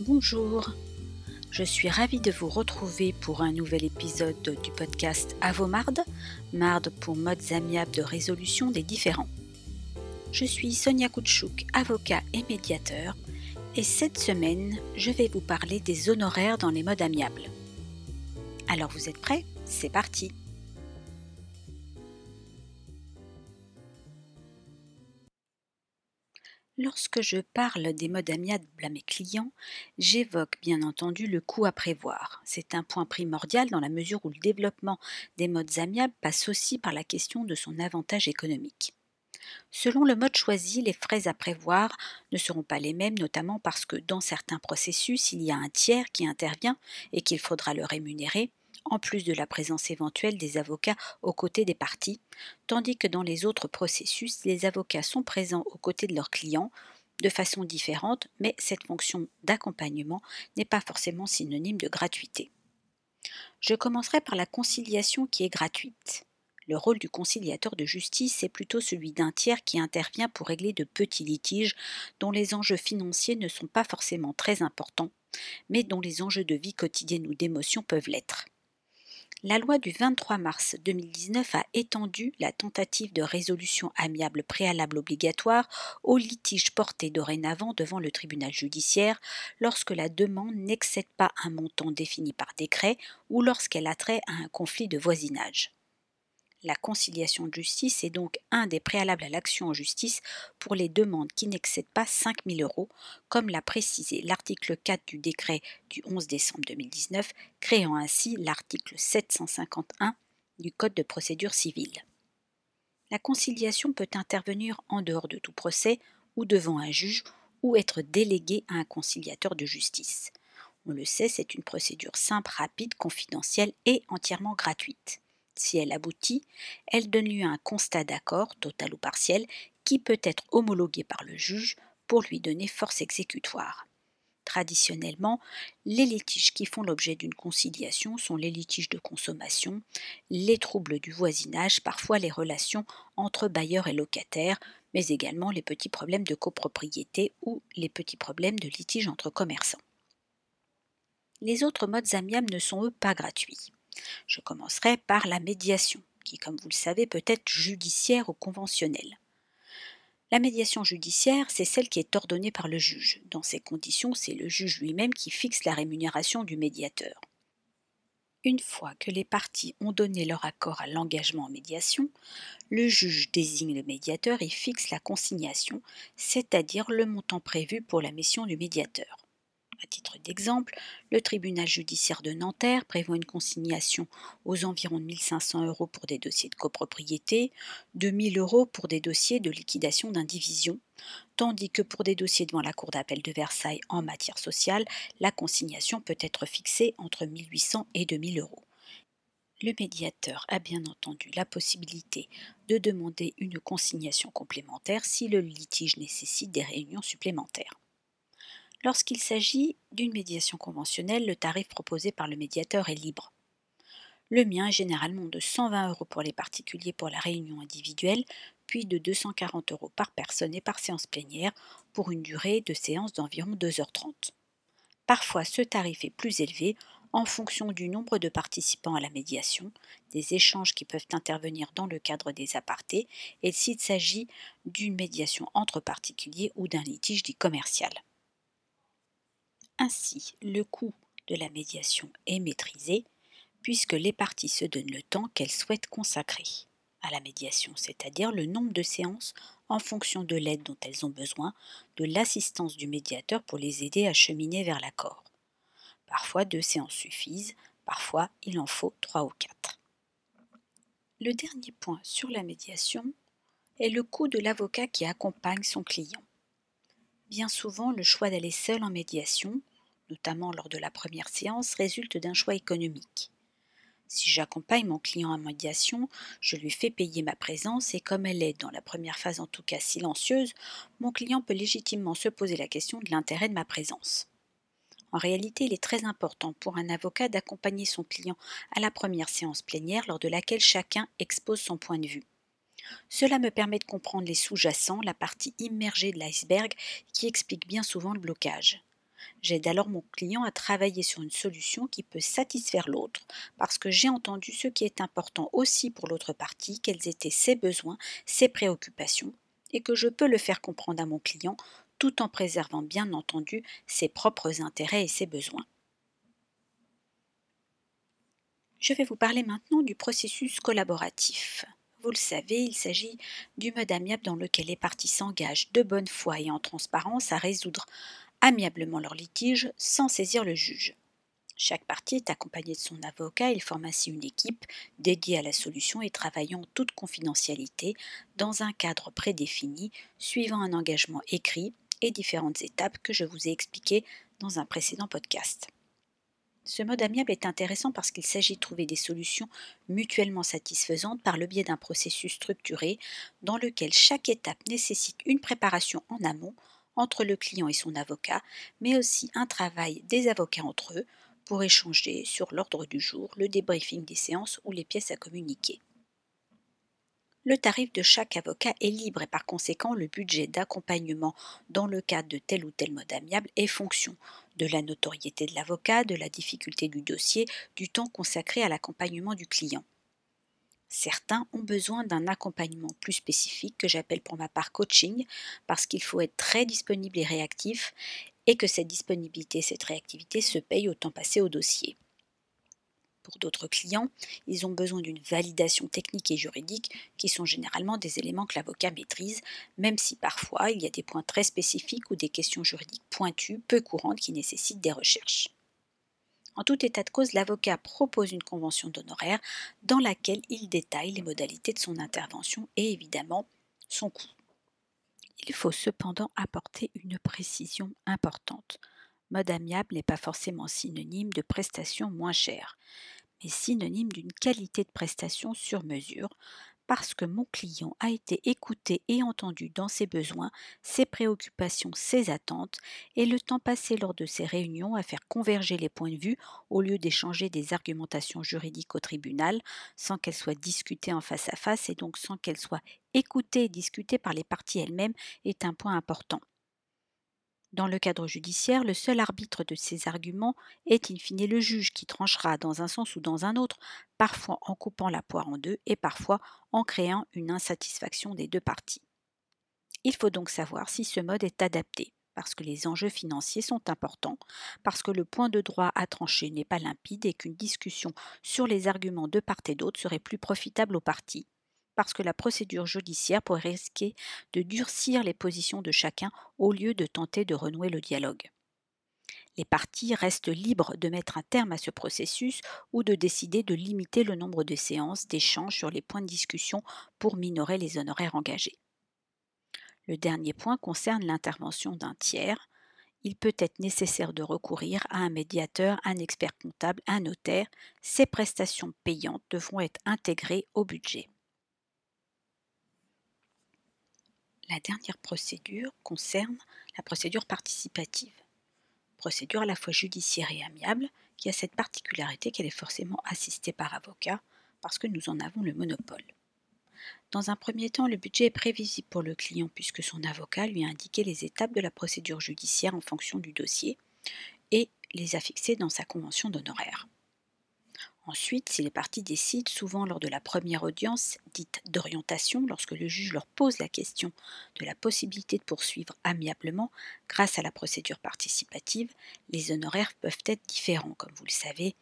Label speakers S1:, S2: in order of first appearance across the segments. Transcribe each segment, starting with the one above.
S1: Bonjour, je suis ravie de vous retrouver pour un nouvel épisode du podcast Avomarde, marde pour modes amiables de résolution des différends. Je suis Sonia Koutchouk, avocat et médiateur, et cette semaine, je vais vous parler des honoraires dans les modes amiables. Alors vous êtes prêts? C'est parti Lorsque je parle des modes amiables à mes clients, j'évoque bien entendu le coût à prévoir. C'est un point primordial dans la mesure où le développement des modes amiables passe aussi par la question de son avantage économique. Selon le mode choisi, les frais à prévoir ne seront pas les mêmes, notamment parce que dans certains processus, il y a un tiers qui intervient et qu'il faudra le rémunérer, en plus de la présence éventuelle des avocats aux côtés des parties, tandis que dans les autres processus, les avocats sont présents aux côtés de leurs clients de façon différente, mais cette fonction d'accompagnement n'est pas forcément synonyme de gratuité. Je commencerai par la conciliation qui est gratuite. Le rôle du conciliateur de justice est plutôt celui d'un tiers qui intervient pour régler de petits litiges dont les enjeux financiers ne sont pas forcément très importants, mais dont les enjeux de vie quotidienne ou d'émotion peuvent l'être. La loi du 23 mars 2019 a étendu la tentative de résolution amiable préalable obligatoire aux litiges portés dorénavant devant le tribunal judiciaire lorsque la demande n'excède pas un montant défini par décret ou lorsqu'elle a trait à un conflit de voisinage. La conciliation de justice est donc un des préalables à l'action en justice pour les demandes qui n'excèdent pas 5 000 euros, comme l'a précisé l'article 4 du décret du 11 décembre 2019, créant ainsi l'article 751 du Code de procédure civile. La conciliation peut intervenir en dehors de tout procès ou devant un juge ou être déléguée à un conciliateur de justice. On le sait, c'est une procédure simple, rapide, confidentielle et entièrement gratuite. Si elle aboutit, elle donne lieu à un constat d'accord, total ou partiel, qui peut être homologué par le juge pour lui donner force exécutoire. Traditionnellement, les litiges qui font l'objet d'une conciliation sont les litiges de consommation, les troubles du voisinage, parfois les relations entre bailleurs et locataires, mais également les petits problèmes de copropriété ou les petits problèmes de litige entre commerçants. Les autres modes amiables ne sont eux pas gratuits. Je commencerai par la médiation, qui, comme vous le savez, peut être judiciaire ou conventionnelle. La médiation judiciaire, c'est celle qui est ordonnée par le juge. Dans ces conditions, c'est le juge lui-même qui fixe la rémunération du médiateur. Une fois que les parties ont donné leur accord à l'engagement en médiation, le juge désigne le médiateur et fixe la consignation, c'est-à-dire le montant prévu pour la mission du médiateur. À titre d'exemple, le tribunal judiciaire de Nanterre prévoit une consignation aux environs de 1500 euros pour des dossiers de copropriété, de 1000 euros pour des dossiers de liquidation d'indivision, tandis que pour des dossiers devant la Cour d'appel de Versailles en matière sociale, la consignation peut être fixée entre 1800 et 2000 euros. Le médiateur a bien entendu la possibilité de demander une consignation complémentaire si le litige nécessite des réunions supplémentaires. Lorsqu'il s'agit d'une médiation conventionnelle, le tarif proposé par le médiateur est libre. Le mien est généralement de 120 euros pour les particuliers pour la réunion individuelle, puis de 240 euros par personne et par séance plénière pour une durée de séance d'environ 2h30. Parfois, ce tarif est plus élevé en fonction du nombre de participants à la médiation, des échanges qui peuvent intervenir dans le cadre des apartés et s'il s'agit d'une médiation entre particuliers ou d'un litige dit commercial. Ainsi, le coût de la médiation est maîtrisé puisque les parties se donnent le temps qu'elles souhaitent consacrer à la médiation, c'est-à-dire le nombre de séances en fonction de l'aide dont elles ont besoin, de l'assistance du médiateur pour les aider à cheminer vers l'accord. Parfois deux séances suffisent, parfois il en faut trois ou quatre. Le dernier point sur la médiation est le coût de l'avocat qui accompagne son client. Bien souvent, le choix d'aller seul en médiation, notamment lors de la première séance, résulte d'un choix économique. Si j'accompagne mon client en médiation, je lui fais payer ma présence et comme elle est, dans la première phase en tout cas silencieuse, mon client peut légitimement se poser la question de l'intérêt de ma présence. En réalité, il est très important pour un avocat d'accompagner son client à la première séance plénière lors de laquelle chacun expose son point de vue. Cela me permet de comprendre les sous-jacents, la partie immergée de l'iceberg qui explique bien souvent le blocage. J'aide alors mon client à travailler sur une solution qui peut satisfaire l'autre parce que j'ai entendu ce qui est important aussi pour l'autre partie, quels étaient ses besoins, ses préoccupations, et que je peux le faire comprendre à mon client tout en préservant bien entendu ses propres intérêts et ses besoins. Je vais vous parler maintenant du processus collaboratif. Vous le savez, il s'agit du mode amiable dans lequel les parties s'engagent de bonne foi et en transparence à résoudre amiablement leur litige sans saisir le juge. Chaque partie est accompagnée de son avocat, il forme ainsi une équipe dédiée à la solution et travaillant en toute confidentialité dans un cadre prédéfini, suivant un engagement écrit et différentes étapes que je vous ai expliquées dans un précédent podcast. Ce mode amiable est intéressant parce qu'il s'agit de trouver des solutions mutuellement satisfaisantes par le biais d'un processus structuré dans lequel chaque étape nécessite une préparation en amont entre le client et son avocat, mais aussi un travail des avocats entre eux pour échanger sur l'ordre du jour, le débriefing des séances ou les pièces à communiquer. Le tarif de chaque avocat est libre et par conséquent le budget d'accompagnement dans le cadre de tel ou tel mode amiable est fonction de la notoriété de l'avocat, de la difficulté du dossier, du temps consacré à l'accompagnement du client. Certains ont besoin d'un accompagnement plus spécifique que j'appelle pour ma part coaching parce qu'il faut être très disponible et réactif et que cette disponibilité et cette réactivité se payent au temps passé au dossier. Pour d'autres clients, ils ont besoin d'une validation technique et juridique qui sont généralement des éléments que l'avocat maîtrise, même si parfois il y a des points très spécifiques ou des questions juridiques pointues, peu courantes, qui nécessitent des recherches. En tout état de cause, l'avocat propose une convention d'honoraires dans laquelle il détaille les modalités de son intervention et évidemment son coût. Il faut cependant apporter une précision importante. Mode amiable n'est pas forcément synonyme de prestation moins chère mais synonyme d'une qualité de prestation sur mesure, parce que mon client a été écouté et entendu dans ses besoins, ses préoccupations, ses attentes, et le temps passé lors de ces réunions à faire converger les points de vue au lieu d'échanger des argumentations juridiques au tribunal, sans qu'elles soient discutées en face à face et donc sans qu'elles soient écoutées et discutées par les parties elles-mêmes, est un point important. Dans le cadre judiciaire, le seul arbitre de ces arguments est in fine le juge qui tranchera dans un sens ou dans un autre, parfois en coupant la poire en deux et parfois en créant une insatisfaction des deux parties. Il faut donc savoir si ce mode est adapté, parce que les enjeux financiers sont importants, parce que le point de droit à trancher n'est pas limpide et qu'une discussion sur les arguments de part et d'autre serait plus profitable aux parties, parce que la procédure judiciaire pourrait risquer de durcir les positions de chacun au lieu de tenter de renouer le dialogue. Les parties restent libres de mettre un terme à ce processus ou de décider de limiter le nombre de séances d'échange sur les points de discussion pour minorer les honoraires engagés. Le dernier point concerne l'intervention d'un tiers. Il peut être nécessaire de recourir à un médiateur, un expert comptable, un notaire. Ces prestations payantes devront être intégrées au budget. La dernière procédure concerne la procédure participative. Procédure à la fois judiciaire et amiable qui a cette particularité qu'elle est forcément assistée par avocat parce que nous en avons le monopole. Dans un premier temps, le budget est prévisible pour le client puisque son avocat lui a indiqué les étapes de la procédure judiciaire en fonction du dossier et les a fixées dans sa convention d'honoraires. Ensuite, si les parties décident, souvent lors de la première audience dite d'orientation, lorsque le juge leur pose la question de la possibilité de poursuivre amiablement grâce à la procédure participative, les honoraires peuvent être différents. Comme vous le savez,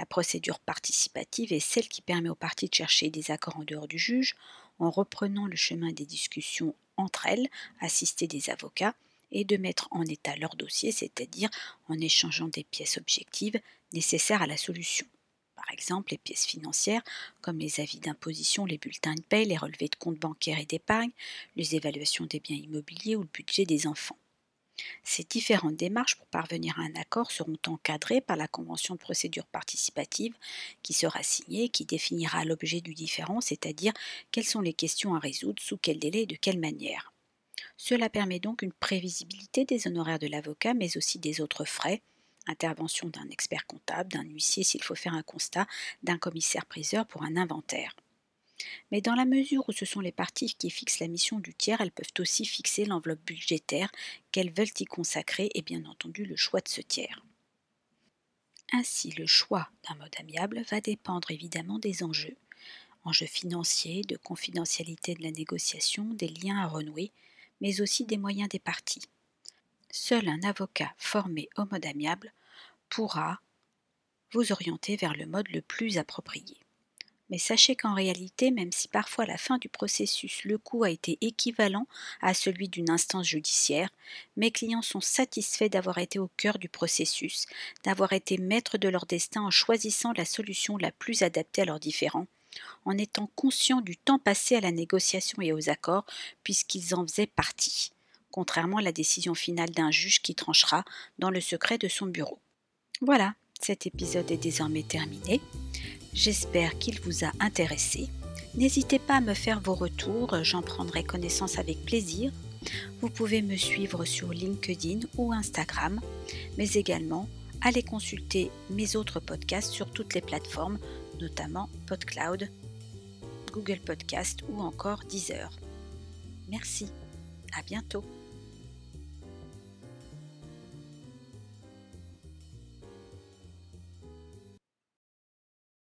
S1: la procédure participative est celle qui permet aux parties de chercher des accords en dehors du juge, en reprenant le chemin des discussions entre elles, assistées des avocats, et de mettre en état leur dossier, c'est-à-dire en échangeant des pièces objectives nécessaires à la solution par exemple les pièces financières comme les avis d'imposition, les bulletins de paie, les relevés de comptes bancaires et d'épargne, les évaluations des biens immobiliers ou le budget des enfants. Ces différentes démarches pour parvenir à un accord seront encadrées par la convention de procédure participative qui sera signée et qui définira l'objet du différend, c'est-à-dire quelles sont les questions à résoudre, sous quel délai et de quelle manière. Cela permet donc une prévisibilité des honoraires de l'avocat mais aussi des autres frais, intervention d'un expert comptable, d'un huissier s'il faut faire un constat, d'un commissaire-priseur pour un inventaire. Mais dans la mesure où ce sont les parties qui fixent la mission du tiers, elles peuvent aussi fixer l'enveloppe budgétaire qu'elles veulent y consacrer et bien entendu le choix de ce tiers. Ainsi, le choix d'un mode amiable va dépendre évidemment des enjeux, enjeux financiers, de confidentialité de la négociation, des liens à renouer, mais aussi des moyens des parties. Seul un avocat formé au mode amiable pourra vous orienter vers le mode le plus approprié. Mais sachez qu'en réalité, même si parfois à la fin du processus le coût a été équivalent à celui d'une instance judiciaire, mes clients sont satisfaits d'avoir été au cœur du processus, d'avoir été maîtres de leur destin en choisissant la solution la plus adaptée à leurs différends, en étant conscients du temps passé à la négociation et aux accords, puisqu'ils en faisaient partie, contrairement à la décision finale d'un juge qui tranchera dans le secret de son bureau. Voilà, cet épisode est désormais terminé. J'espère qu'il vous a intéressé. N'hésitez pas à me faire vos retours, j'en prendrai connaissance avec plaisir. Vous pouvez me suivre sur LinkedIn ou Instagram, mais également allez consulter mes autres podcasts sur toutes les plateformes, notamment PodCloud, Google Podcast ou encore Deezer. Merci, à bientôt.